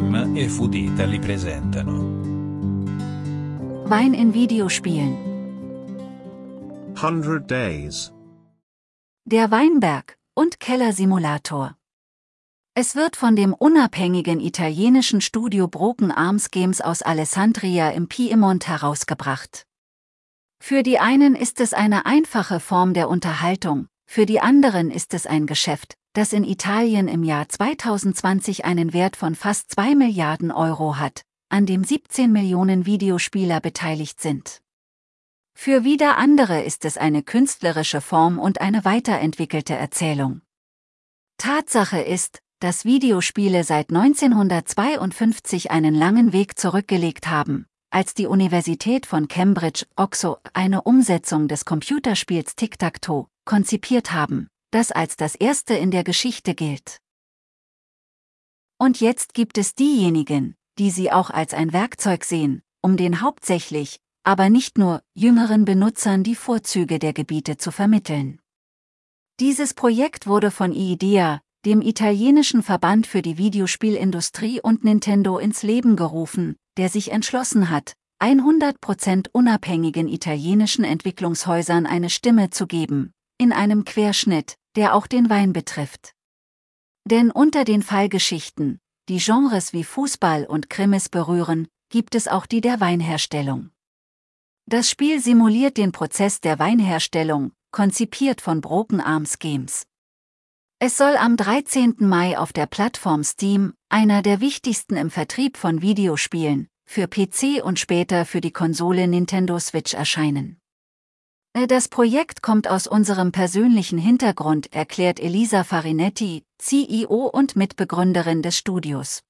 Gem e Fudita li presentano. Wein in Videospielen. 100 Days. Der Weinberg und Kellersimulator. Es wird von dem unabhängigen italienischen Studio Broken Arms Games aus Alessandria im Piemont herausgebracht. Für die einen ist es eine einfache Form der Unterhaltung, für die anderen ist es ein Geschäft, das in Italien im Jahr 2020 einen Wert von fast 2 Milliarden Euro hat, an dem 17 Millionen Videospieler beteiligt sind. Für wieder andere ist es eine künstlerische Form und eine weiterentwickelte Erzählung. Tatsache ist, dass Videospiele seit 1952 einen langen Weg zurückgelegt haben, als die Universität von Cambridge, OXO, eine Umsetzung des Computerspiels Tic-Tac-Toe konzipiert haben, das als das erste in der Geschichte gilt. Und jetzt gibt es diejenigen, die sie auch als ein Werkzeug sehen, um den hauptsächlich, aber nicht nur, jüngeren Benutzern die Vorzüge der Gebiete zu vermitteln. Dieses Projekt wurde von IDEA, dem italienischen Verband für die Videospielindustrie und Nintendo ins Leben gerufen, der sich entschlossen hat, 100% unabhängigen italienischen Entwicklungshäusern eine Stimme zu geben, in einem Querschnitt, der auch den Wein betrifft. Denn unter den Fallgeschichten, die Genres wie Fußball und Krimis berühren, gibt es auch die der Weinherstellung. Das Spiel simuliert den Prozess der Weinherstellung, konzipiert von Broken Arms Games. Es soll am 13. Mai auf der Plattform Steam, einer der wichtigsten im Vertrieb von Videospielen, für PC und später für die Konsole Nintendo Switch erscheinen. Äh, das Projekt kommt aus unserem persönlichen Hintergrund, erklärt Elisa Farinetti, CEO und Mitbegründerin des Studios.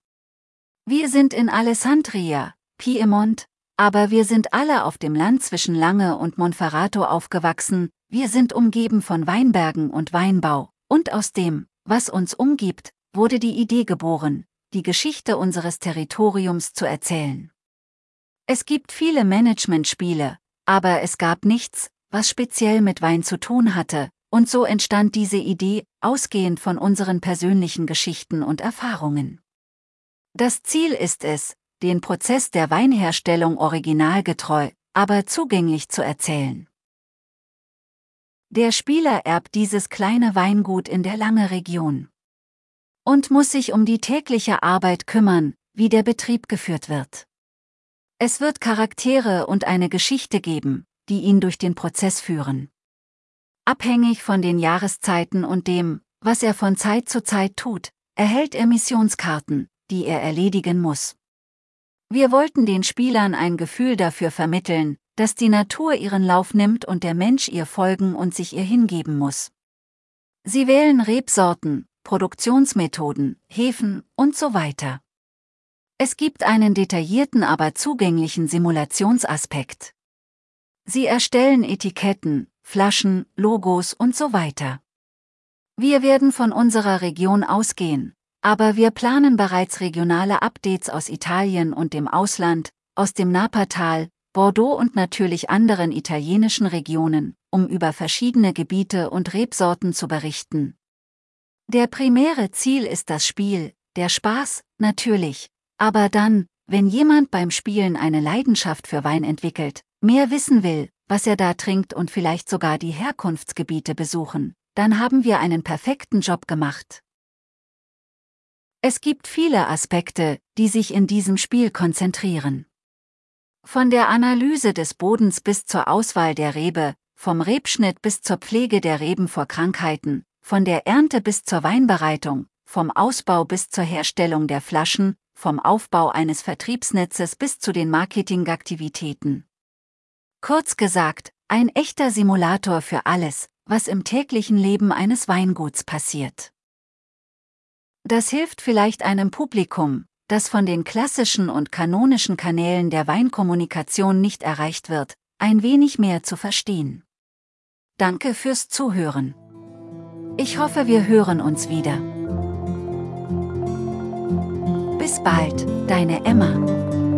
Wir sind in Alessandria, Piemont, aber wir sind alle auf dem Land zwischen Lange und Monferrato aufgewachsen, wir sind umgeben von Weinbergen und Weinbau, und aus dem, was uns umgibt, wurde die Idee geboren, die Geschichte unseres Territoriums zu erzählen. Es gibt viele Managementspiele, aber es gab nichts, was speziell mit Wein zu tun hatte, und so entstand diese Idee, ausgehend von unseren persönlichen Geschichten und Erfahrungen. Das Ziel ist es, den Prozess der Weinherstellung originalgetreu, aber zugänglich zu erzählen. Der Spieler erbt dieses kleine Weingut in der Lange Region und muss sich um die tägliche Arbeit kümmern, wie der Betrieb geführt wird. Es wird Charaktere und eine Geschichte geben, die ihn durch den Prozess führen. Abhängig von den Jahreszeiten und dem, was er von Zeit zu Zeit tut, erhält er Missionskarten, die er erledigen muss. Wir wollten den Spielern ein Gefühl dafür vermitteln, dass die Natur ihren Lauf nimmt und der Mensch ihr folgen und sich ihr hingeben muss. Sie wählen Rebsorten, Produktionsmethoden, Hefen und so weiter. Es gibt einen detaillierten aber zugänglichen Simulationsaspekt. Sie erstellen Etiketten, Flaschen, Logos und so weiter. Wir werden von unserer Region ausgehen, aber wir planen bereits regionale Updates aus Italien und dem Ausland, aus dem Napertal, Bordeaux und natürlich anderen italienischen Regionen, um über verschiedene Gebiete und Rebsorten zu berichten. Der primäre Ziel ist das Spiel, der Spaß, natürlich, aber dann, wenn jemand beim Spielen eine Leidenschaft für Wein entwickelt, mehr wissen will, was er da trinkt und vielleicht sogar die Herkunftsgebiete besuchen, dann haben wir einen perfekten Job gemacht. Es gibt viele Aspekte, die sich in diesem Spiel konzentrieren. Von der Analyse des Bodens bis zur Auswahl der Rebe, vom Rebschnitt bis zur Pflege der Reben vor Krankheiten, von der Ernte bis zur Weinbereitung, vom Ausbau bis zur Herstellung der Flaschen, vom Aufbau eines Vertriebsnetzes bis zu den Marketingaktivitäten. Kurz gesagt, ein echter Simulator für alles, was im täglichen Leben eines Weinguts passiert. Das hilft vielleicht einem Publikum, das von den klassischen und kanonischen Kanälen der Weinkommunikation nicht erreicht wird, ein wenig mehr zu verstehen. Danke fürs Zuhören. Ich hoffe, wir hören uns wieder. Bis bald, deine Emma.